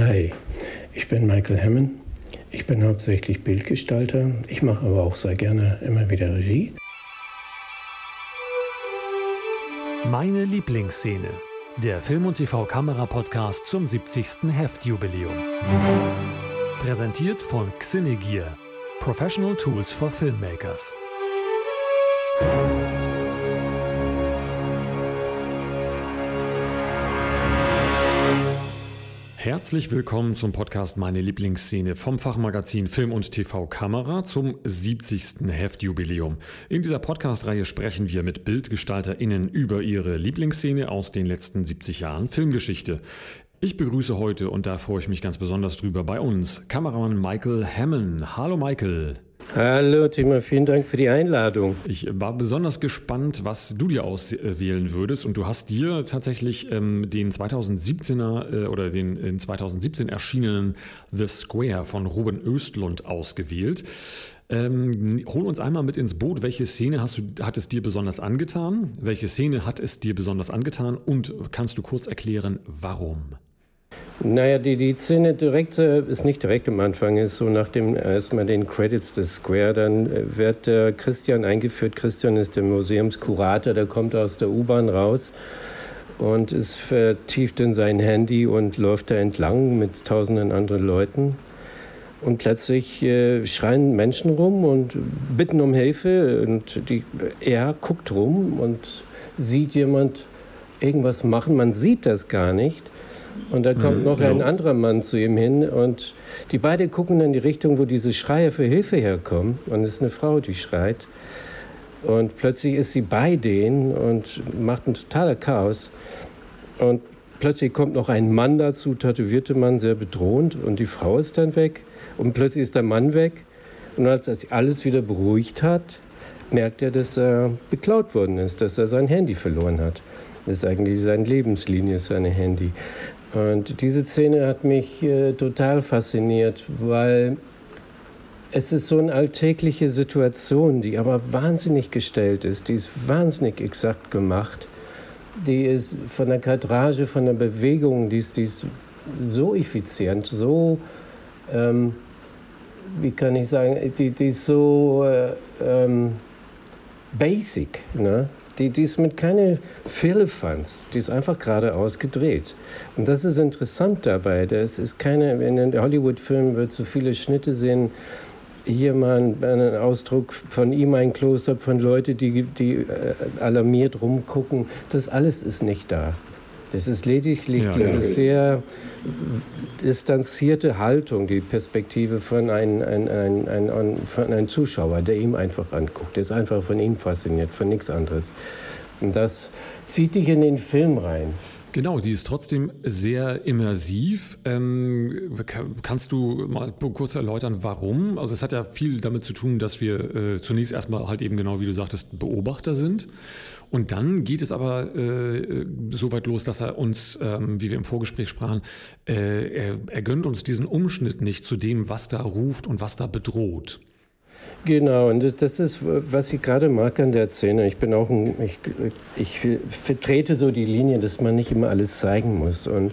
Hi, ich bin Michael Hammond. Ich bin hauptsächlich Bildgestalter. Ich mache aber auch sehr gerne immer wieder Regie. Meine Lieblingsszene. Der Film- und TV-Kamera-Podcast zum 70. Heftjubiläum. Präsentiert von Xinegear. Professional Tools for Filmmakers. Herzlich willkommen zum Podcast Meine Lieblingsszene vom Fachmagazin Film und TV Kamera zum 70. Heftjubiläum. In dieser Podcast-Reihe sprechen wir mit BildgestalterInnen über ihre Lieblingsszene aus den letzten 70 Jahren Filmgeschichte. Ich begrüße heute, und da freue ich mich ganz besonders drüber, bei uns Kameramann Michael Hammond. Hallo Michael. Hallo Timo, vielen Dank für die Einladung. Ich war besonders gespannt, was du dir auswählen würdest und du hast dir tatsächlich ähm, den 2017er äh, oder den in 2017 erschienenen The Square von Ruben Östlund ausgewählt. Ähm, hol uns einmal mit ins Boot. Welche Szene hast du, hat es dir besonders angetan? Welche Szene hat es dir besonders angetan? Und kannst du kurz erklären, warum? Naja, die, die Szene direkt, äh, ist nicht direkt am Anfang, ist so nach dem erstmal den Credits des Square, dann äh, wird der Christian eingeführt. Christian ist der Museumskurator, der kommt aus der U-Bahn raus und ist vertieft in sein Handy und läuft da entlang mit tausenden anderen Leuten. Und plötzlich äh, schreien Menschen rum und bitten um Hilfe. Und die, er guckt rum und sieht jemand irgendwas machen. Man sieht das gar nicht. Und da kommt mhm, noch ein anderer Mann zu ihm hin und die beiden gucken in die Richtung, wo diese Schreie für Hilfe herkommen. Und es ist eine Frau, die schreit. Und plötzlich ist sie bei denen und macht ein totaler Chaos. Und plötzlich kommt noch ein Mann dazu, tätowierte Mann, sehr bedrohend. Und die Frau ist dann weg. Und plötzlich ist der Mann weg. Und als er sich alles wieder beruhigt hat, merkt er, dass er beklaut worden ist, dass er sein Handy verloren hat. Das ist eigentlich seine Lebenslinie, sein Handy. Und diese Szene hat mich äh, total fasziniert, weil es ist so eine alltägliche Situation, die aber wahnsinnig gestellt ist, die ist wahnsinnig exakt gemacht. Die ist von der Kadrage, von der Bewegung, die ist, die ist so effizient, so, ähm, wie kann ich sagen, die, die ist so äh, ähm, basic. Ne? Die, die ist mit keine Firlefanz, die ist einfach geradeaus gedreht. Und das ist interessant dabei. Das ist keine, in den Hollywood-Filmen wird so viele Schnitte sehen. Hier mal einen Ausdruck von ihm, ein Kloster, von Leuten, die, die äh, alarmiert rumgucken. Das alles ist nicht da. Das ist lediglich ja, diese ja. sehr distanzierte Haltung, die Perspektive von einem, ein, ein, ein, von einem Zuschauer, der ihm einfach anguckt. Der ist einfach von ihm fasziniert, von nichts anderes. Und das zieht dich in den Film rein. Genau, die ist trotzdem sehr immersiv. Ähm, kannst du mal kurz erläutern, warum? Also es hat ja viel damit zu tun, dass wir äh, zunächst erstmal halt eben genau, wie du sagtest, Beobachter sind. Und dann geht es aber äh, so weit los, dass er uns, ähm, wie wir im Vorgespräch sprachen, äh, er, er gönnt uns diesen Umschnitt nicht zu dem, was da ruft und was da bedroht. Genau, und das ist, was ich gerade mag an der Szene. Ich bin auch ein, ich, ich vertrete so die Linie, dass man nicht immer alles zeigen muss. Und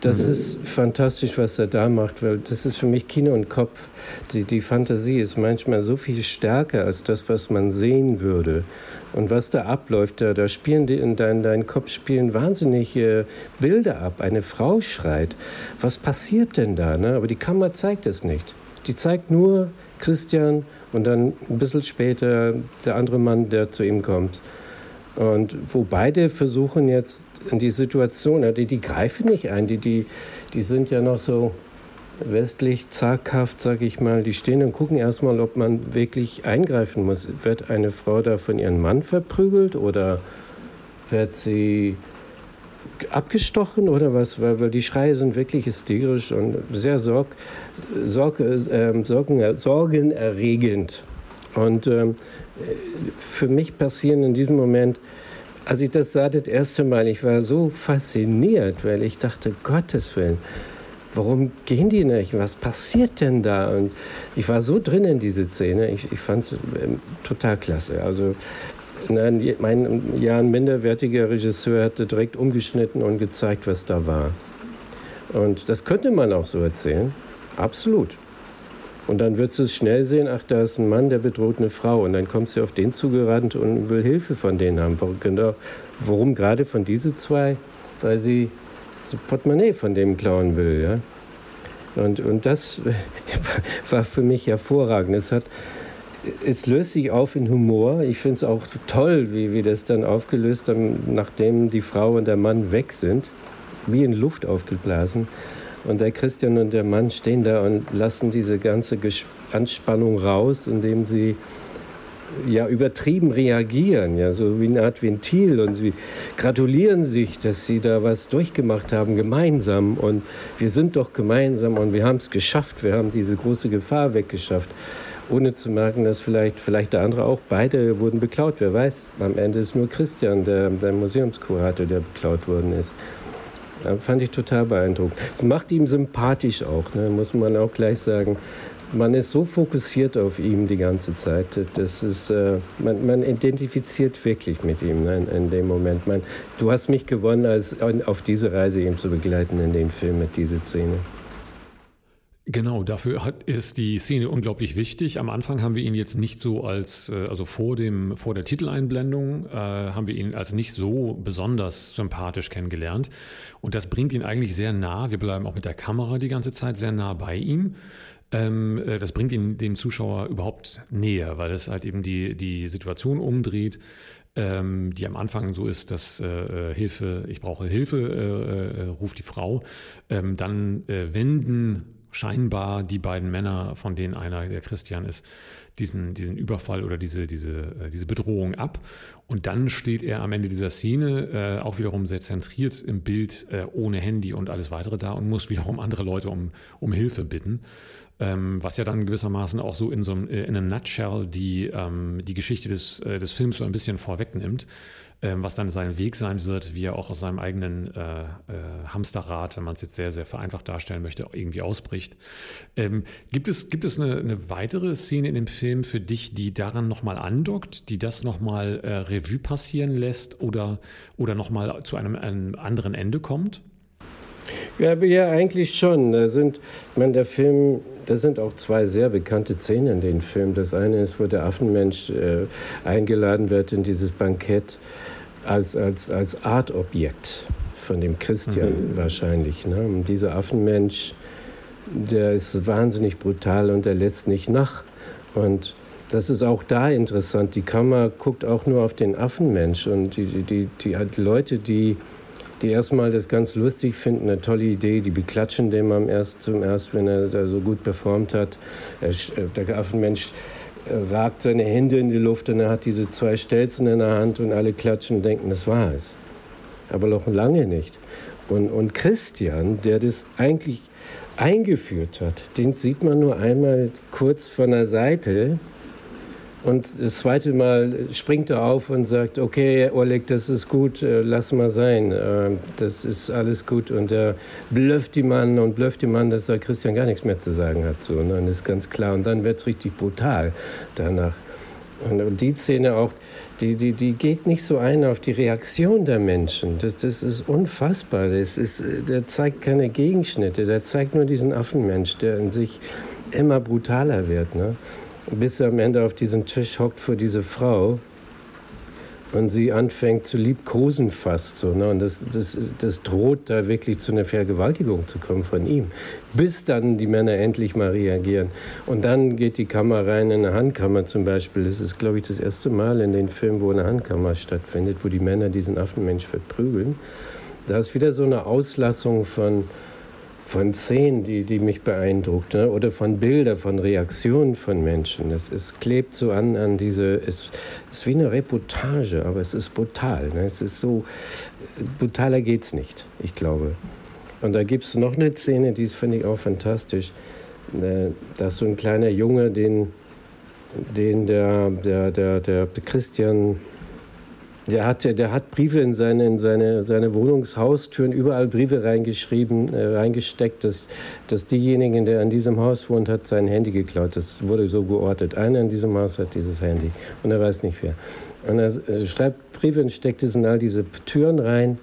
das mhm. ist fantastisch, was er da macht, weil das ist für mich Kino und Kopf. Die, die Fantasie ist manchmal so viel stärker als das, was man sehen würde. Und was da abläuft, da, da spielen die in deinem dein Kopf spielen wahnsinnige Bilder ab. Eine Frau schreit. Was passiert denn da? Ne? Aber die Kamera zeigt es nicht. Die zeigt nur Christian und dann ein bisschen später der andere Mann, der zu ihm kommt. Und wo beide versuchen jetzt in die Situation, die, die greifen nicht ein, die, die, die sind ja noch so westlich zaghaft, sage ich mal, die stehen und gucken erstmal, ob man wirklich eingreifen muss. Wird eine Frau da von ihrem Mann verprügelt oder wird sie abgestochen oder was? Weil, weil die Schreie sind wirklich hysterisch und sehr sorg, sorg, äh, sorgen, sorgenerregend. Und ähm, für mich passieren in diesem Moment, als ich das sah, das erste Mal, ich war so fasziniert, weil ich dachte, Gottes Willen, warum gehen die nicht? Was passiert denn da? Und ich war so drin in diese Szene, ich, ich fand es ähm, total klasse. Also Nein, mein ja, ein minderwertiger Regisseur hatte direkt umgeschnitten und gezeigt, was da war. Und das könnte man auch so erzählen. Absolut. Und dann wird du es schnell sehen, ach, da ist ein Mann, der bedroht eine Frau. Und dann kommst du auf den zugerannt und will Hilfe von denen haben. Warum, genau, warum gerade von diese zwei? Weil sie das Portemonnaie von dem klauen will. Ja? Und, und das war für mich hervorragend. Es, hat, es löst sich auf in Humor. Ich finde es auch toll, wie wir das dann aufgelöst haben, nachdem die Frau und der Mann weg sind. Wie in Luft aufgeblasen. Und der Christian und der Mann stehen da und lassen diese ganze Anspannung raus, indem sie ja übertrieben reagieren, ja, so wie eine Art Ventil und sie gratulieren sich, dass sie da was durchgemacht haben gemeinsam und wir sind doch gemeinsam und wir haben es geschafft, wir haben diese große Gefahr weggeschafft, ohne zu merken, dass vielleicht vielleicht der andere auch beide wurden beklaut, wer weiß, am Ende ist nur Christian, der, der Museumskurator, der beklaut worden ist. Fand ich total beeindruckend. Macht ihm sympathisch auch, ne? muss man auch gleich sagen. Man ist so fokussiert auf ihn die ganze Zeit. Das ist, äh, man, man, identifiziert wirklich mit ihm ne, in, in, dem Moment. Man, du hast mich gewonnen, als, auf diese Reise ihm zu begleiten in den Film mit dieser Szene. Genau, dafür hat, ist die Szene unglaublich wichtig. Am Anfang haben wir ihn jetzt nicht so als, äh, also vor, dem, vor der Titeleinblendung, äh, haben wir ihn als nicht so besonders sympathisch kennengelernt. Und das bringt ihn eigentlich sehr nah. Wir bleiben auch mit der Kamera die ganze Zeit sehr nah bei ihm. Ähm, äh, das bringt ihn dem Zuschauer überhaupt näher, weil es halt eben die, die Situation umdreht ähm, die am Anfang so ist, dass äh, äh Hilfe, ich brauche Hilfe, äh, äh, ruft die Frau. Ähm, dann wenden scheinbar die beiden Männer, von denen einer der Christian ist, diesen, diesen Überfall oder diese, diese, äh, diese Bedrohung ab. Und dann steht er am Ende dieser Szene äh, auch wiederum sehr zentriert im Bild, äh, ohne Handy und alles weitere da und muss wiederum andere Leute um, um Hilfe bitten. Ähm, was ja dann gewissermaßen auch so in so einem, äh, in einem Nutshell die, ähm, die Geschichte des, äh, des Films so ein bisschen vorwegnimmt. Ähm, was dann sein Weg sein wird, wie er auch aus seinem eigenen äh, äh, Hamsterrad, wenn man es jetzt sehr, sehr vereinfacht darstellen möchte, irgendwie ausbricht. Ähm, gibt, es, gibt es eine, eine, weitere Szene in dem Film für dich, die daran nochmal andockt, die das nochmal äh, Revue passieren lässt oder, oder nochmal zu einem, einem anderen Ende kommt? Ja, ja, eigentlich schon. Da sind, ich meine, der Film, da sind auch zwei sehr bekannte Szenen in dem Film. Das eine ist, wo der Affenmensch äh, eingeladen wird in dieses Bankett als, als, als Artobjekt von dem Christian mhm. wahrscheinlich. Ne? Und dieser Affenmensch, der ist wahnsinnig brutal und der lässt nicht nach. Und das ist auch da interessant. Die Kamera guckt auch nur auf den Affenmensch und die, die, die, die Leute, die, die erstmal das ganz lustig finden, eine tolle Idee, die beklatschen dem am erst zum erst, wenn er da so gut performt hat. Er, der Affenmensch ragt seine Hände in die Luft und er hat diese zwei Stelzen in der Hand und alle klatschen und denken, das war es. Aber noch lange nicht. Und, und Christian, der das eigentlich eingeführt hat, den sieht man nur einmal kurz von der Seite und das zweite Mal springt er auf und sagt, okay, Oleg, das ist gut, äh, lass mal sein, äh, das ist alles gut. Und er blöfft die Mann und blöfft die Mann, dass er Christian gar nichts mehr zu sagen hat. So, und dann ist ganz klar. Und dann wird es richtig brutal danach. Und die Szene auch, die, die, die geht nicht so ein auf die Reaktion der Menschen. Das, das ist unfassbar. Das ist, der zeigt keine Gegenschnitte. Der zeigt nur diesen Affenmensch, der in sich immer brutaler wird. Ne? Bis er am Ende auf diesen Tisch hockt vor diese Frau und sie anfängt zu liebkosen fast so. Ne? Und das, das, das droht da wirklich zu einer Vergewaltigung zu kommen von ihm. Bis dann die Männer endlich mal reagieren. Und dann geht die Kamera rein in eine Handkammer zum Beispiel. Das ist, glaube ich, das erste Mal in den Filmen, wo eine Handkammer stattfindet, wo die Männer diesen Affenmensch verprügeln. Da ist wieder so eine Auslassung von von Szenen, die, die mich beeindruckt, ne? oder von Bildern, von Reaktionen von Menschen. Es, es klebt so an, an diese, es ist wie eine Reportage, aber es ist brutal. Ne? Es ist so, brutaler geht es nicht, ich glaube. Und da gibt es noch eine Szene, die finde ich auch fantastisch. Äh, da ist so ein kleiner Junge, den, den der, der, der, der Christian der hat, der hat Briefe in seine, in seine, seine Wohnungshaustüren, überall Briefe reingeschrieben, äh, reingesteckt, dass, dass diejenigen, der an diesem Haus wohnt, hat sein Handy geklaut. Das wurde so geortet. Einer in diesem Haus hat dieses Handy und er weiß nicht wer. Und er, er schreibt Briefe und steckt es in all diese Türen rein.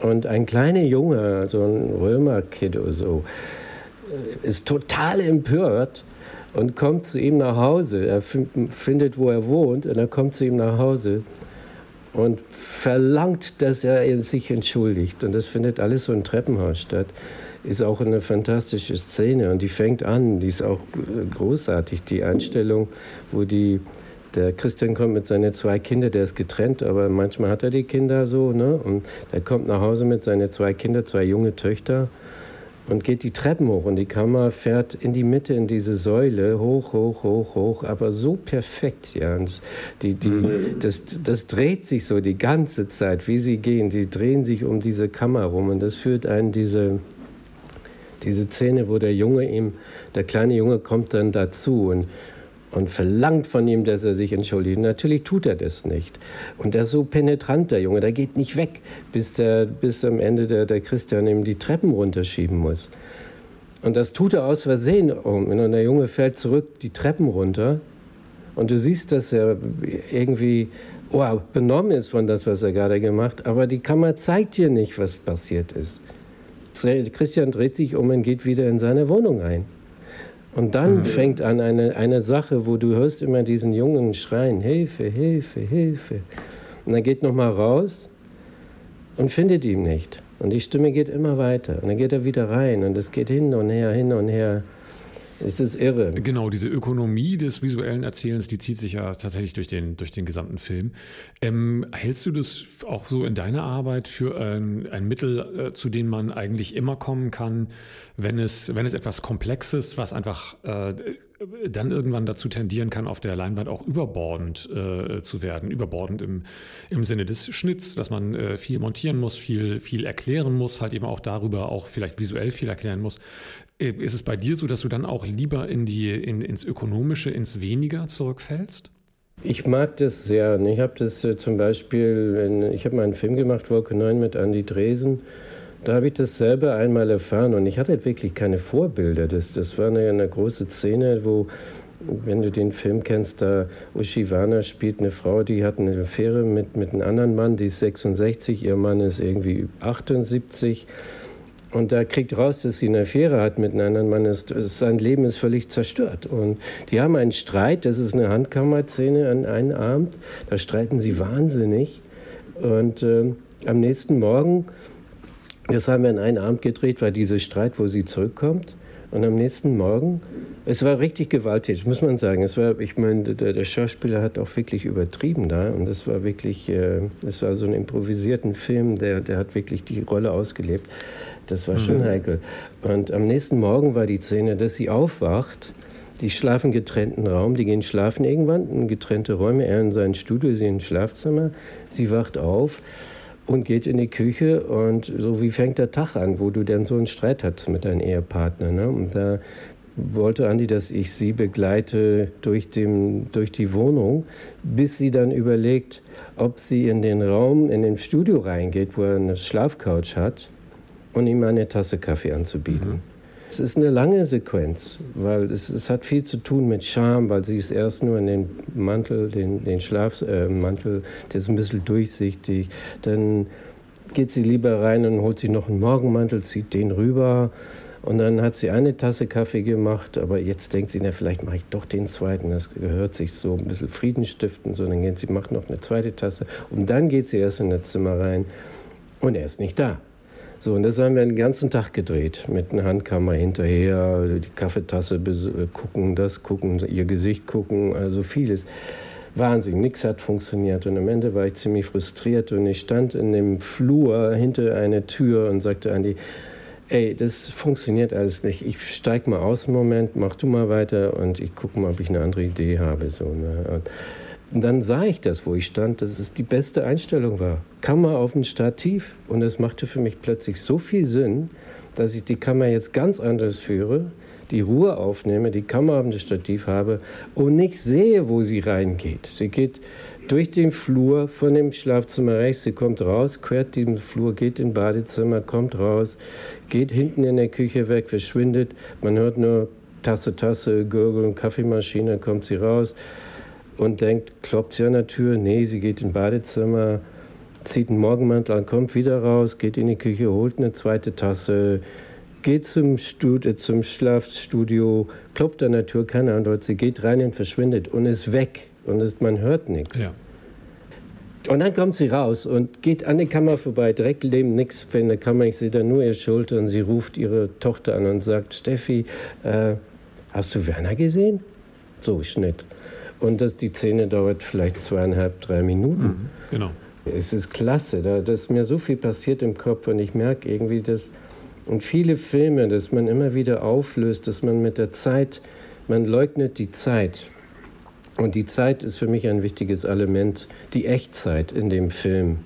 Und ein kleiner Junge, so ein Römerkid oder so, äh, ist total empört und kommt zu ihm nach Hause. Er findet, wo er wohnt, und er kommt zu ihm nach Hause und verlangt, dass er sich entschuldigt. Und das findet alles so im Treppenhaus statt. Ist auch eine fantastische Szene und die fängt an, die ist auch äh, großartig, die Einstellung, wo die der Christian kommt mit seinen zwei Kindern, der ist getrennt, aber manchmal hat er die Kinder so. Ne? Und er kommt nach Hause mit seinen zwei Kindern, zwei junge Töchter und geht die Treppen hoch und die Kamera fährt in die Mitte in diese Säule hoch, hoch, hoch, hoch, aber so perfekt, ja. Und die, die, mhm. das, das dreht sich so die ganze Zeit, wie sie gehen. Sie drehen sich um diese Kammer rum und das führt einen diese diese Szene, wo der Junge ihm, der kleine Junge kommt dann dazu und und verlangt von ihm, dass er sich entschuldigt. Natürlich tut er das nicht. Und der ist so penetrant, der Junge, der geht nicht weg, bis, der, bis am Ende der, der Christian ihm die Treppen runterschieben muss. Und das tut er aus Versehen. Und der Junge fällt zurück die Treppen runter. Und du siehst, dass er irgendwie oh, benommen ist von das, was er gerade gemacht hat. Aber die Kamera zeigt dir nicht, was passiert ist. Christian dreht sich um und geht wieder in seine Wohnung ein. Und dann mhm. fängt an eine, eine Sache, wo du hörst immer diesen Jungen schreien, Hilfe, Hilfe, Hilfe. Und er geht nochmal raus und findet ihn nicht. Und die Stimme geht immer weiter. Und dann geht er wieder rein und es geht hin und her, hin und her. Es ist irre. Genau, diese Ökonomie des visuellen Erzählens, die zieht sich ja tatsächlich durch den, durch den gesamten Film. Ähm, hältst du das auch so in deiner Arbeit für ein, ein Mittel, äh, zu dem man eigentlich immer kommen kann, wenn es, wenn es etwas Komplexes, was einfach äh, dann irgendwann dazu tendieren kann, auf der Leinwand auch überbordend äh, zu werden. Überbordend im, im Sinne des Schnitts, dass man äh, viel montieren muss, viel, viel erklären muss, halt eben auch darüber auch vielleicht visuell viel erklären muss. Äh, ist es bei dir so, dass du dann auch lieber in die, in, ins Ökonomische, ins Weniger zurückfällst? Ich mag das sehr. Ich habe das äh, zum Beispiel, in, ich habe mal einen Film gemacht, Wolke 9 mit Andy Dresen. Da habe ich das selber einmal erfahren und ich hatte wirklich keine Vorbilder. Das, das war eine, eine große Szene, wo, wenn du den Film kennst, da Ushiwana spielt eine Frau, die hat eine Affäre mit, mit einem anderen Mann, die ist 66, ihr Mann ist irgendwie 78. Und da kriegt raus, dass sie eine Affäre hat mit einem anderen Mann. Ist, sein Leben ist völlig zerstört. Und die haben einen Streit, das ist eine Handkammerszene an einem Abend. Da streiten sie wahnsinnig. Und äh, am nächsten Morgen, das haben wir an einem Abend gedreht, war dieser Streit, wo sie zurückkommt. Und am nächsten Morgen, es war richtig gewalttätig, muss man sagen. Es war, ich meine, der, der Schauspieler hat auch wirklich übertrieben da. Und das war wirklich, äh, es war so ein improvisierten Film, der, der hat wirklich die Rolle ausgelebt. Das war schon mhm. heikel. Und am nächsten Morgen war die Szene, dass sie aufwacht. Die schlafen getrennten Raum, die gehen schlafen irgendwann in getrennte Räume. Er in sein Studio, sie im Schlafzimmer. Sie wacht auf und geht in die Küche und so wie fängt der Tag an, wo du dann so einen Streit hast mit deinem Ehepartner. Ne? Und da wollte Andi, dass ich sie begleite durch, dem, durch die Wohnung, bis sie dann überlegt, ob sie in den Raum, in den Studio reingeht, wo er eine Schlafcouch hat und ihm eine Tasse Kaffee anzubieten. Mhm. Es ist eine lange Sequenz, weil es, es, hat viel zu tun mit Scham, weil sie ist erst nur in den Mantel, den, den Schlafmantel, äh, der ist ein bisschen durchsichtig. Dann geht sie lieber rein und holt sich noch einen Morgenmantel, zieht den rüber. Und dann hat sie eine Tasse Kaffee gemacht, aber jetzt denkt sie, na, vielleicht mache ich doch den zweiten. Das gehört sich so ein bisschen Friedenstiften. So, dann geht sie, macht noch eine zweite Tasse. Und dann geht sie erst in das Zimmer rein. Und er ist nicht da. So, und das haben wir den ganzen Tag gedreht. Mit einer Handkammer hinterher, die Kaffeetasse gucken, das gucken, ihr Gesicht gucken, also vieles. Wahnsinn, nichts hat funktioniert. Und am Ende war ich ziemlich frustriert und ich stand in dem Flur hinter einer Tür und sagte Andi, ey, das funktioniert alles nicht. Ich steig mal aus im Moment, mach du mal weiter und ich gucke mal, ob ich eine andere Idee habe. So, ne? Und dann sah ich das, wo ich stand, dass es die beste Einstellung war. Kammer auf dem Stativ. Und es machte für mich plötzlich so viel Sinn, dass ich die Kammer jetzt ganz anders führe, die Ruhe aufnehme, die Kamera auf dem Stativ habe und nicht sehe, wo sie reingeht. Sie geht durch den Flur von dem Schlafzimmer rechts, sie kommt raus, quert den Flur, geht in Badezimmer, kommt raus, geht hinten in der Küche weg, verschwindet. Man hört nur Tasse, Tasse, Gurgeln, Kaffeemaschine, kommt sie raus und denkt, klopft sie an der Tür, nee, sie geht ins Badezimmer, zieht einen Morgenmantel an, kommt wieder raus, geht in die Küche, holt eine zweite Tasse, geht zum, Studio, zum Schlafstudio, klopft an der Tür, keine Antwort, sie geht rein und verschwindet und ist weg und ist, man hört nichts. Ja. Und dann kommt sie raus und geht an die Kammer vorbei, direkt neben nichts in der Kammer. Ich sehe da nur ihre Schulter und sie ruft ihre Tochter an und sagt, Steffi, äh, hast du Werner gesehen? So, Schnitt. Und das, die Szene dauert vielleicht zweieinhalb, drei Minuten. Mhm, genau. Es ist klasse, da ist mir so viel passiert im Kopf und ich merke irgendwie, dass und viele Filme, dass man immer wieder auflöst, dass man mit der Zeit, man leugnet die Zeit. Und die Zeit ist für mich ein wichtiges Element, die Echtzeit in dem Film.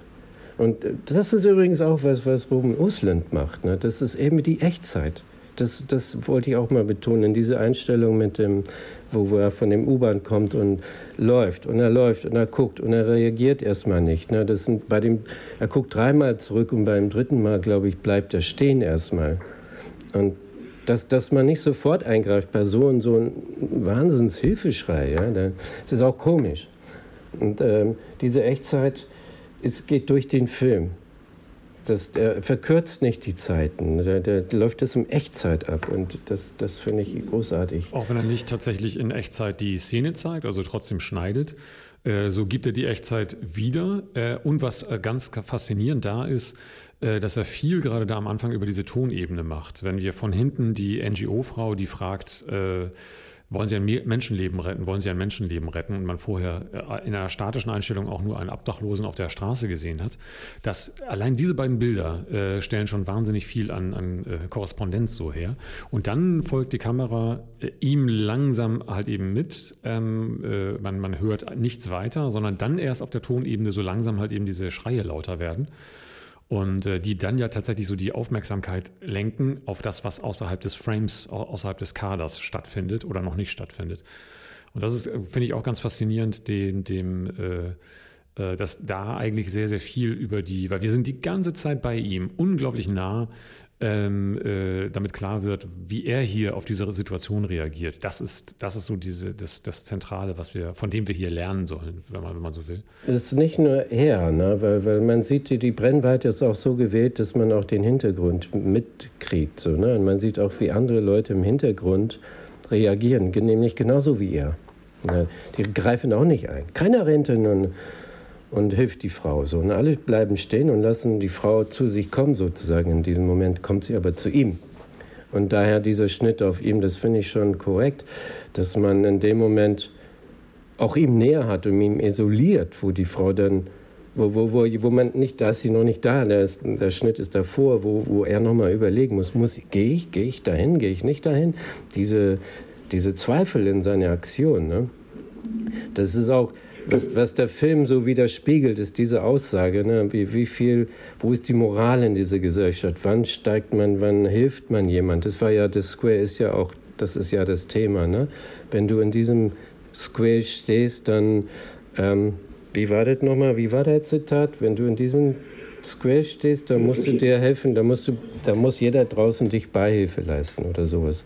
Und äh, das ist übrigens auch was, was Ruben Usland macht. Ne? Das ist eben die Echtzeit. Das, das wollte ich auch mal betonen, diese Einstellung mit dem, wo, er von dem U-Bahn kommt und läuft und er läuft und er guckt und er reagiert erstmal nicht. Ne? Das sind bei dem, er guckt dreimal zurück und beim dritten Mal, glaube ich, bleibt er stehen erstmal. Und dass, dass man nicht sofort eingreift bei so, so einem Wahnsinnshilfeschrei, ja? das ist auch komisch. Und ähm, diese Echtzeit es geht durch den Film. Das, der verkürzt nicht die Zeiten. Der, der läuft das in Echtzeit ab und das, das finde ich großartig. Auch wenn er nicht tatsächlich in Echtzeit die Szene zeigt, also trotzdem schneidet, äh, so gibt er die Echtzeit wieder. Äh, und was äh, ganz faszinierend da ist, äh, dass er viel gerade da am Anfang über diese Tonebene macht. Wenn wir von hinten die NGO-Frau, die fragt, äh, wollen Sie ein Menschenleben retten, wollen Sie ein Menschenleben retten und man vorher äh, in einer statischen Einstellung auch nur einen Obdachlosen auf der Straße gesehen hat. Das, allein diese beiden Bilder äh, stellen schon wahnsinnig viel an, an äh, Korrespondenz so her. Und dann folgt die Kamera äh, ihm langsam halt eben mit. Ähm, äh, man, man hört nichts weiter, sondern dann erst auf der Tonebene so langsam halt eben diese Schreie lauter werden und äh, die dann ja tatsächlich so die Aufmerksamkeit lenken auf das, was außerhalb des Frames, außerhalb des Kaders stattfindet oder noch nicht stattfindet. Und das ist, äh, finde ich, auch ganz faszinierend, dem, dem äh, äh, dass da eigentlich sehr, sehr viel über die, weil wir sind die ganze Zeit bei ihm, unglaublich nah ähm, äh, damit klar wird, wie er hier auf diese Situation reagiert. Das ist, das ist so diese, das, das Zentrale, was wir, von dem wir hier lernen sollen, wenn man, wenn man so will. Es ist nicht nur er, ne? weil, weil man sieht, die, die Brennweite ist auch so gewählt, dass man auch den Hintergrund mitkriegt. So, ne? Und man sieht auch, wie andere Leute im Hintergrund reagieren, nämlich genauso wie er. Ja, die greifen auch nicht ein. Keiner rennt und und hilft die Frau. So. Und alle bleiben stehen und lassen die Frau zu sich kommen, sozusagen. In diesem Moment kommt sie aber zu ihm. Und daher dieser Schnitt auf ihm, das finde ich schon korrekt, dass man in dem Moment auch ihm näher hat und ihn isoliert, wo die Frau dann, wo, wo, wo, wo man nicht, da ist sie noch nicht da, der, ist, der Schnitt ist davor, wo, wo er nochmal überlegen muss, muss gehe ich, gehe ich dahin, gehe ich nicht dahin? Diese, diese Zweifel in seiner Aktion, ne? das ist auch, was, was der Film so widerspiegelt, ist diese Aussage, ne? wie, wie viel, wo ist die Moral in dieser Gesellschaft? Wann steigt man, wann hilft man jemand? Das war ja, das Square ist ja auch, das ist ja das Thema. Ne? Wenn du in diesem Square stehst, dann, ähm, wie war das nochmal, wie war der Zitat? Wenn du in diesem Square stehst, dann musst du dir helfen, da, musst du, da muss jeder draußen dich Beihilfe leisten oder sowas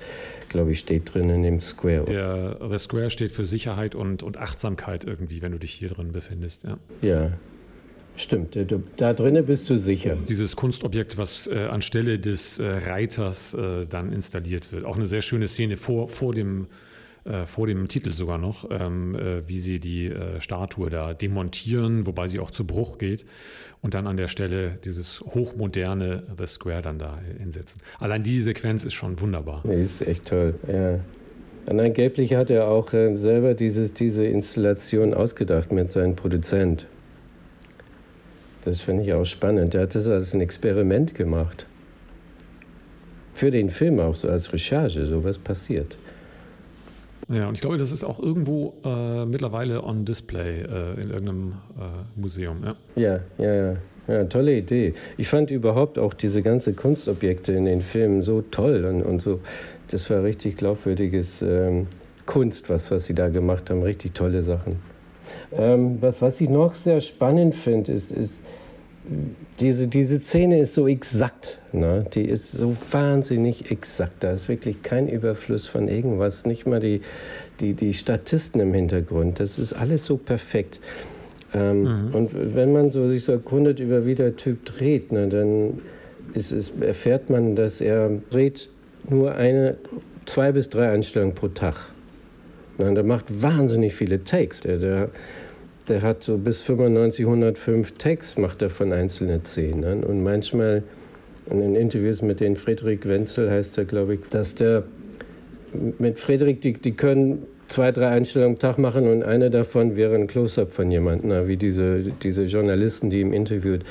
glaube ich, steht drin in dem Square. Der The Square steht für Sicherheit und, und Achtsamkeit irgendwie, wenn du dich hier drin befindest. Ja. ja. Stimmt, da drinnen bist du sicher. Dieses Kunstobjekt, was äh, anstelle des äh, Reiters äh, dann installiert wird. Auch eine sehr schöne Szene vor, vor dem äh, vor dem Titel sogar noch, ähm, äh, wie sie die äh, Statue da demontieren, wobei sie auch zu Bruch geht und dann an der Stelle dieses hochmoderne The Square dann da hinsetzen. Allein die Sequenz ist schon wunderbar. Die ist echt toll, ja. Und angeblich hat er auch äh, selber dieses, diese Installation ausgedacht mit seinem Produzent. Das finde ich auch spannend. Er hat das als ein Experiment gemacht. Für den Film auch so als Recherche, so was passiert. Ja, und ich glaube, das ist auch irgendwo äh, mittlerweile on display äh, in irgendeinem äh, Museum. Ja. ja, ja, ja. Ja, tolle Idee. Ich fand überhaupt auch diese ganzen Kunstobjekte in den Filmen so toll und, und so. Das war richtig glaubwürdiges ähm, Kunst, was, was sie da gemacht haben. Richtig tolle Sachen. Ähm, was, was ich noch sehr spannend finde, ist, ist diese, diese Szene ist so exakt. Ne? Die ist so wahnsinnig exakt. Da ist wirklich kein Überfluss von irgendwas. Nicht mal die, die, die Statisten im Hintergrund. Das ist alles so perfekt. Ähm, mhm. Und wenn man so sich so erkundet über wie der Typ dreht, ne, dann ist es, erfährt man, dass er dreht nur eine, zwei bis drei Einstellungen pro Tag. Und der macht wahnsinnig viele Takes. Der, der, der hat so bis 95, 105 Takes macht er von einzelnen Szenen. Und manchmal in den Interviews mit den Friedrich Wenzel heißt er, glaube ich, dass der mit Friedrich, die, die können zwei, drei Einstellungen am Tag machen und eine davon wäre ein Close-up von jemandem, wie diese, diese Journalisten, die ihm interviewt.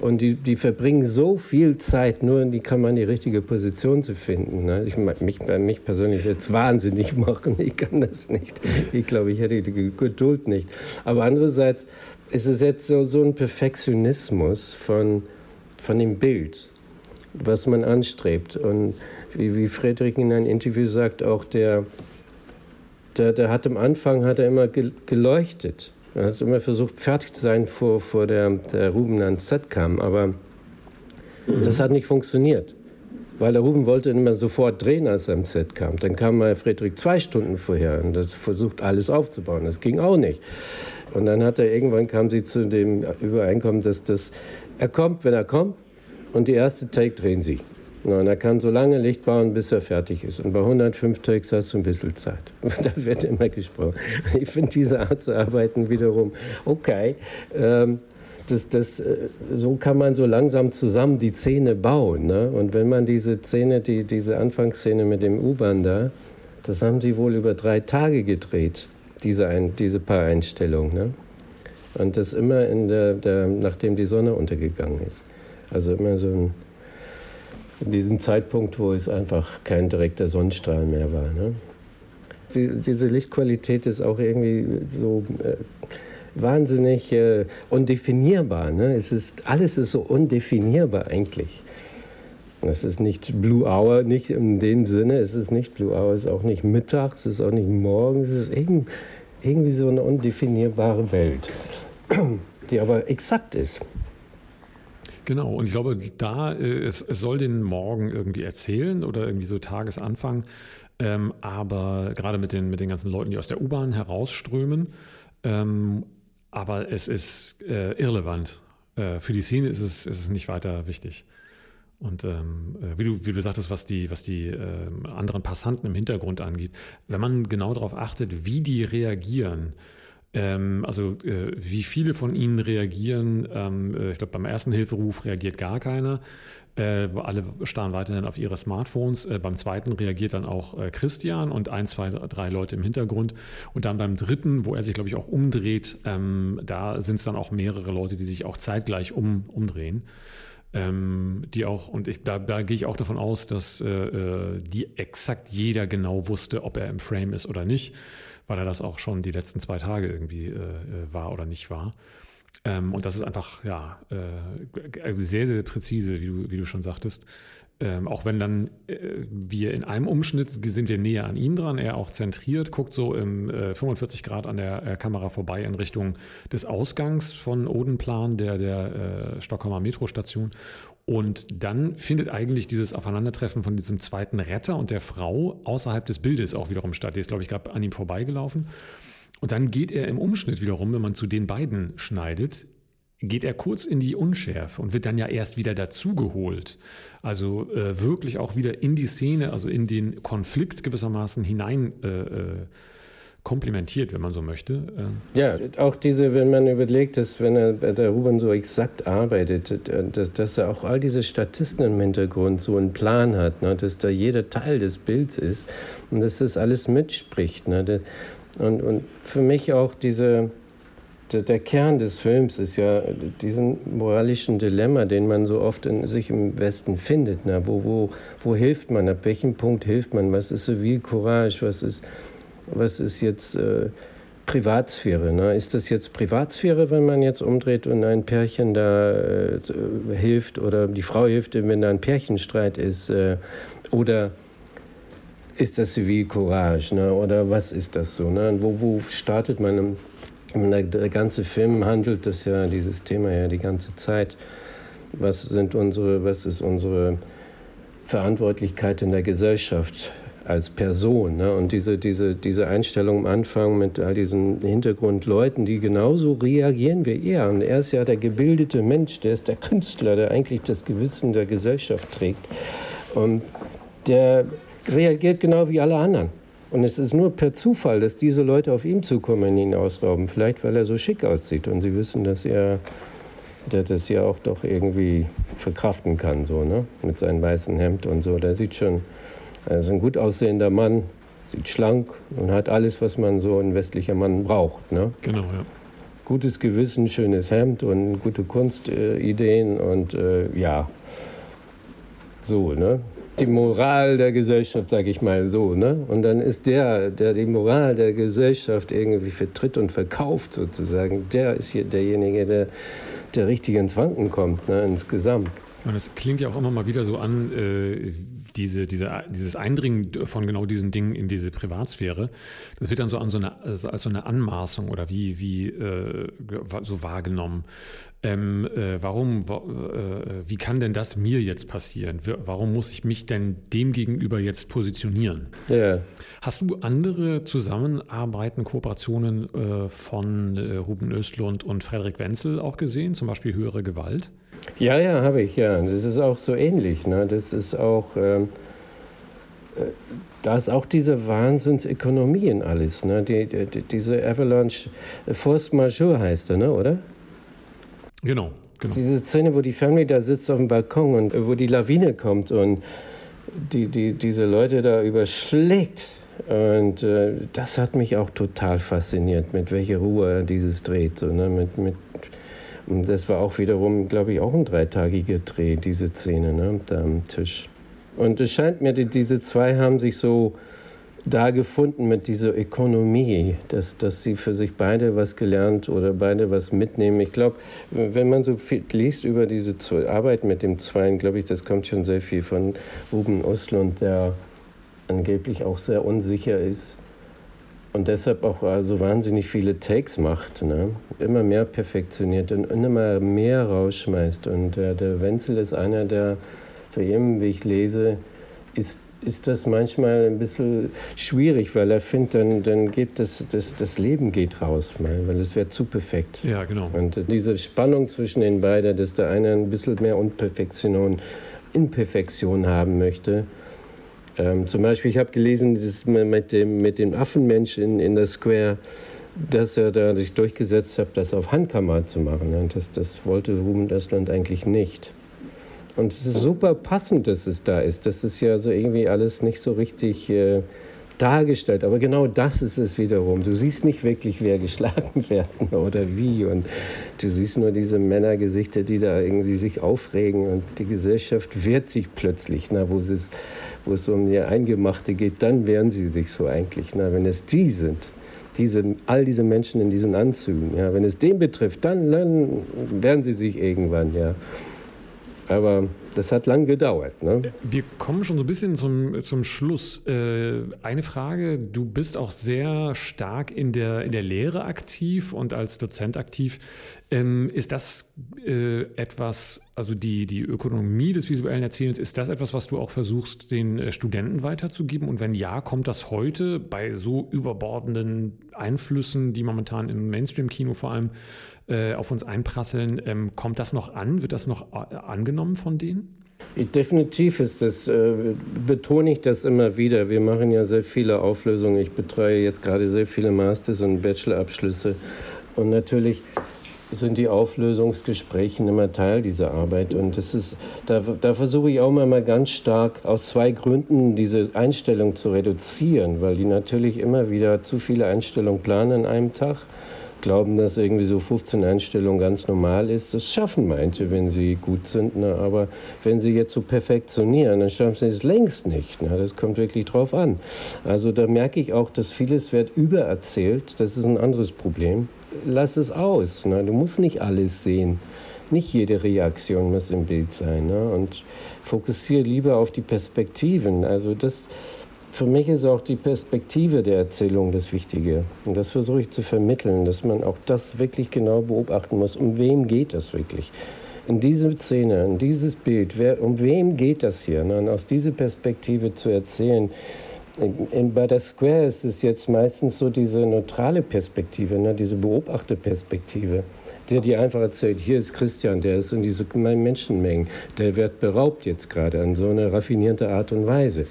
Und die, die verbringen so viel Zeit, nur in die kann man die richtige Position zu finden. Ne? Ich, mich, mich persönlich jetzt wahnsinnig machen, ich kann das nicht. Ich glaube, ich hätte die Geduld nicht. Aber andererseits ist es jetzt so, so ein Perfektionismus von, von dem Bild, was man anstrebt. Und wie, wie Friedrich in einem Interview sagt, auch der der, der hat am Anfang hat er immer geleuchtet. Er hat immer versucht, fertig zu sein, vor, vor der, der Ruben ans Set kam. Aber mhm. das hat nicht funktioniert. Weil der Ruben wollte immer sofort drehen, als er am Set kam. Dann kam mal Friedrich zwei Stunden vorher und das versucht, alles aufzubauen. Das ging auch nicht. Und dann hat er irgendwann kam sie zu dem Übereinkommen, dass das, er kommt, wenn er kommt, und die erste Take drehen sie. Und er kann so lange Licht bauen, bis er fertig ist. Und bei 105 Takes hast du ein bisschen Zeit. da wird immer gesprochen. Ich finde diese Art zu arbeiten wiederum okay. Ähm, das, das, äh, so kann man so langsam zusammen die Szene bauen. Ne? Und wenn man diese Szene, die, diese Anfangsszene mit dem U-Bahn da, das haben sie wohl über drei Tage gedreht, diese, ein, diese paar Einstellungen. Ne? Und das immer in der, der, nachdem die Sonne untergegangen ist. Also immer so ein in diesem Zeitpunkt, wo es einfach kein direkter Sonnenstrahl mehr war. Ne? Die, diese Lichtqualität ist auch irgendwie so äh, wahnsinnig äh, undefinierbar. Ne? Es ist, alles ist so undefinierbar eigentlich. Es ist nicht Blue Hour, nicht in dem Sinne, es ist nicht Blue Hour, es ist auch nicht Mittag, es ist auch nicht morgen, es ist irgendwie so eine undefinierbare Welt, die aber exakt ist. Genau, und ich glaube, da, äh, es, es soll den Morgen irgendwie erzählen oder irgendwie so Tagesanfang, ähm, aber gerade mit den, mit den ganzen Leuten, die aus der U-Bahn herausströmen, ähm, aber es ist äh, irrelevant. Äh, für die Szene ist es, ist es nicht weiter wichtig. Und ähm, äh, wie, du, wie du sagtest, was die, was die äh, anderen Passanten im Hintergrund angeht, wenn man genau darauf achtet, wie die reagieren, ähm, also äh, wie viele von ihnen reagieren, ähm, äh, ich glaube beim ersten Hilferuf reagiert gar keiner. Äh, alle starren weiterhin auf ihre Smartphones. Äh, beim zweiten reagiert dann auch äh, Christian und ein, zwei, drei Leute im Hintergrund. Und dann beim dritten, wo er sich, glaube ich, auch umdreht, ähm, da sind es dann auch mehrere Leute, die sich auch zeitgleich um, umdrehen. Ähm, die auch, und ich, da, da gehe ich auch davon aus, dass äh, die exakt jeder genau wusste, ob er im Frame ist oder nicht weil er das auch schon die letzten zwei Tage irgendwie äh, äh, war oder nicht war. Ähm, und das ist einfach ja äh, sehr, sehr präzise, wie du, wie du schon sagtest. Ähm, auch wenn dann äh, wir in einem Umschnitt sind wir näher an ihm dran, er auch zentriert, guckt so im äh, 45 Grad an der äh, Kamera vorbei in Richtung des Ausgangs von Odenplan, der, der äh, Stockholmer Metrostation und dann findet eigentlich dieses Aufeinandertreffen von diesem zweiten Retter und der Frau außerhalb des Bildes auch wiederum statt. Die ist, glaube ich, gerade an ihm vorbeigelaufen. Und dann geht er im Umschnitt wiederum, wenn man zu den beiden schneidet, geht er kurz in die Unschärfe und wird dann ja erst wieder dazugeholt. Also äh, wirklich auch wieder in die Szene, also in den Konflikt gewissermaßen hinein äh, äh komplimentiert, wenn man so möchte. Äh. Ja, auch diese, wenn man überlegt, dass wenn er, der Ruben so exakt arbeitet, dass, dass er auch all diese Statisten im Hintergrund so einen Plan hat, ne, dass da jeder Teil des Bilds ist und dass das alles mitspricht. Ne, und, und für mich auch diese, der, Kern des Films ist ja diesen moralischen Dilemma, den man so oft in sich im Westen findet. Ne? Wo, wo, wo hilft man? Ab welchem Punkt hilft man? Was ist Zivilcourage? Was ist was ist jetzt äh, Privatsphäre? Ne? Ist das jetzt Privatsphäre, wenn man jetzt umdreht und ein Pärchen da äh, hilft oder die Frau hilft, wenn da ein Pärchenstreit ist? Äh, oder ist das Zivilcourage? Ne? Oder was ist das so? Ne? Wo, wo startet man? Der ganze Film handelt das ja, dieses Thema ja die ganze Zeit. Was sind unsere, was ist unsere Verantwortlichkeit in der Gesellschaft? Als Person. Ne? Und diese, diese, diese Einstellung am Anfang mit all diesen Hintergrundleuten, die genauso reagieren wie er. Und er ist ja der gebildete Mensch, der ist der Künstler, der eigentlich das Gewissen der Gesellschaft trägt. Und der reagiert genau wie alle anderen. Und es ist nur per Zufall, dass diese Leute auf ihn zukommen und ihn ausrauben. Vielleicht, weil er so schick aussieht und sie wissen, dass er der das ja auch doch irgendwie verkraften kann, so, ne? Mit seinem weißen Hemd und so. Der sieht schon, er ist ein gut aussehender Mann, sieht schlank und hat alles, was man so ein westlicher Mann braucht, ne? Genau, ja. Gutes Gewissen, schönes Hemd und gute Kunstideen äh, und äh, ja, so, ne? Die Moral der Gesellschaft, sage ich mal so, ne? Und dann ist der, der die Moral der Gesellschaft irgendwie vertritt und verkauft sozusagen, der ist hier derjenige, der der richtig ins Wanken kommt, ne, insgesamt. Und es klingt ja auch immer mal wieder so an, äh, diese, diese, dieses Eindringen von genau diesen Dingen in diese Privatsphäre, das wird dann so an so eine, also als so eine Anmaßung oder wie, wie äh, so wahrgenommen. Ähm, äh, warum, äh, wie kann denn das mir jetzt passieren? Warum muss ich mich denn dem gegenüber jetzt positionieren? Ja. Hast du andere Zusammenarbeiten, Kooperationen äh, von äh, Ruben Östlund und Frederik Wenzel auch gesehen, zum Beispiel höhere Gewalt? Ja, ja, habe ich, ja. Das ist auch so ähnlich. Ne? Das ist auch, ähm, äh, da ist auch diese Wahnsinnsökonomie in alles. Ne? Die, die, diese Avalanche, Force Majeure heißt er, ne? oder? Genau, genau. Diese Szene, wo die Family da sitzt auf dem Balkon und äh, wo die Lawine kommt und die, die, diese Leute da überschlägt. Und äh, das hat mich auch total fasziniert, mit welcher Ruhe dieses dreht. So, ne? mit, mit das war auch wiederum, glaube ich, auch ein dreitagiger Dreh, diese Szene ne, da am Tisch. Und es scheint mir, die, diese zwei haben sich so da gefunden mit dieser Ökonomie, dass, dass sie für sich beide was gelernt oder beide was mitnehmen. Ich glaube, wenn man so viel liest über diese Arbeit mit dem Zweien, glaube ich, das kommt schon sehr viel von Ruben Oslund, der angeblich auch sehr unsicher ist und deshalb auch so wahnsinnig viele Takes macht, ne? immer mehr perfektioniert und immer mehr rausschmeißt. Und äh, der Wenzel ist einer, der für ihn, wie ich lese, ist, ist das manchmal ein bisschen schwierig, weil er findet, dann, dann geht das, das, das Leben geht raus, weil es wäre zu perfekt. Ja, genau. Und diese Spannung zwischen den beiden, dass der eine ein bisschen mehr Unperfektion, Imperfektion haben möchte, ähm, zum Beispiel, ich habe gelesen, dass mit dem, mit dem Affenmensch in, in der Square, dass er da sich durchgesetzt hat, das auf Handkammer zu machen. Und das, das wollte Ruben Östlund eigentlich nicht. Und es ist super passend, dass es da ist. Das ist ja so irgendwie alles nicht so richtig äh, dargestellt. Aber genau das ist es wiederum. Du siehst nicht wirklich, wer geschlagen werden oder wie. Und du siehst nur diese Männergesichter, die da irgendwie sich aufregen. Und die Gesellschaft wehrt sich plötzlich, na, wo, es, wo es um ihr Eingemachte geht. Dann wehren sie sich so eigentlich. Na, wenn es die sind, diese, all diese Menschen in diesen Anzügen, ja, wenn es den betrifft, dann, dann wehren sie sich irgendwann. Ja. Aber das hat lang gedauert. Ne? Wir kommen schon so ein bisschen zum, zum Schluss. Äh, eine Frage, du bist auch sehr stark in der, in der Lehre aktiv und als Dozent aktiv. Ähm, ist das äh, etwas, also die, die Ökonomie des visuellen Erzählens, ist das etwas, was du auch versuchst, den äh, Studenten weiterzugeben? Und wenn ja, kommt das heute bei so überbordenden Einflüssen, die momentan im Mainstream-Kino vor allem äh, auf uns einprasseln. Ähm, kommt das noch an? Wird das noch äh, angenommen von denen? Definitiv ist das, äh, betone ich das immer wieder. Wir machen ja sehr viele Auflösungen. Ich betreue jetzt gerade sehr viele Masters- und Bachelorabschlüsse. Und natürlich sind die Auflösungsgespräche immer Teil dieser Arbeit. Und das ist, da, da versuche ich auch mal ganz stark aus zwei Gründen diese Einstellung zu reduzieren, weil die natürlich immer wieder zu viele Einstellungen planen an einem Tag glauben, dass irgendwie so 15 Einstellungen ganz normal ist. Das schaffen manche, wenn sie gut sind. Ne? Aber wenn sie jetzt so perfektionieren, dann schaffen sie es längst nicht. Ne? Das kommt wirklich drauf an. Also da merke ich auch, dass vieles wird übererzählt. Das ist ein anderes Problem. Lass es aus. Ne? Du musst nicht alles sehen. Nicht jede Reaktion muss im Bild sein. Ne? Und fokussiere lieber auf die Perspektiven. Also das für mich ist auch die Perspektive der Erzählung das Wichtige. Und das versuche ich zu vermitteln, dass man auch das wirklich genau beobachten muss. Um wem geht es wirklich? In diese Szene, in dieses Bild, wer, um wem geht das hier? Und aus dieser Perspektive zu erzählen, in, bei der Square ist es jetzt meistens so diese neutrale Perspektive, ne, diese Beobachterperspektive, der dir einfach erzählt, hier ist Christian, der ist in diese Menschenmengen, der wird beraubt jetzt gerade an so eine raffinierte Art und Weise.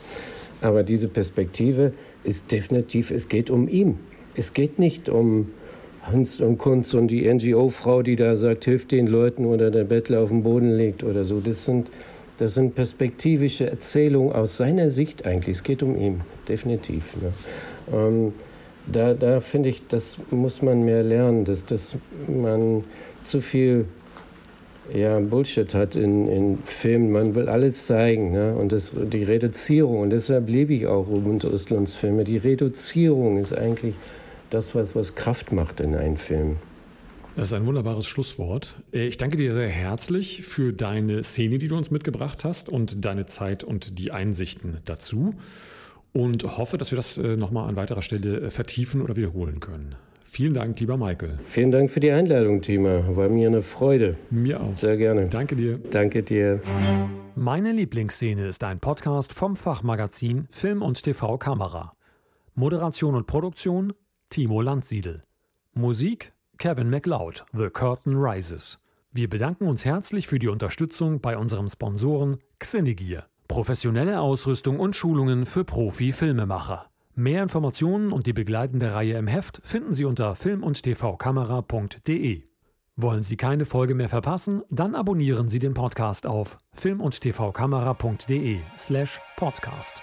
Aber diese Perspektive ist definitiv, es geht um ihn. Es geht nicht um Hans und Kunz und die NGO-Frau, die da sagt, hilft den Leuten oder der Bettler auf dem Boden liegt oder so. Das sind das sind perspektivische Erzählungen aus seiner Sicht eigentlich. Es geht um ihn, definitiv. Ne? Ähm, da da finde ich, das muss man mehr lernen, dass, dass man zu viel ja, Bullshit hat in, in Filmen. Man will alles zeigen. Ne? Und das, die Reduzierung, und deshalb liebe ich auch Robert Östlunds Filme, die Reduzierung ist eigentlich das, was, was Kraft macht in einem Film. Das ist ein wunderbares Schlusswort. Äh, ich danke dir sehr herzlich für deine Szene, die du uns mitgebracht hast und deine Zeit und die Einsichten dazu und hoffe, dass wir das äh, nochmal an weiterer Stelle äh, vertiefen oder wiederholen können. Vielen Dank, lieber Michael. Vielen Dank für die Einladung, Tima. War mir eine Freude. Mir auch. Sehr gerne. Danke dir. Danke dir. Meine Lieblingsszene ist ein Podcast vom Fachmagazin Film und TV Kamera. Moderation und Produktion Timo Landsiedel. Musik Kevin MacLeod, The Curtain Rises. Wir bedanken uns herzlich für die Unterstützung bei unserem Sponsoren Xenegear. Professionelle Ausrüstung und Schulungen für Profi-Filmemacher. Mehr Informationen und die begleitende Reihe im Heft finden Sie unter film- und tvkamera.de. Wollen Sie keine Folge mehr verpassen? Dann abonnieren Sie den Podcast auf film- und tvkamera.de slash podcast.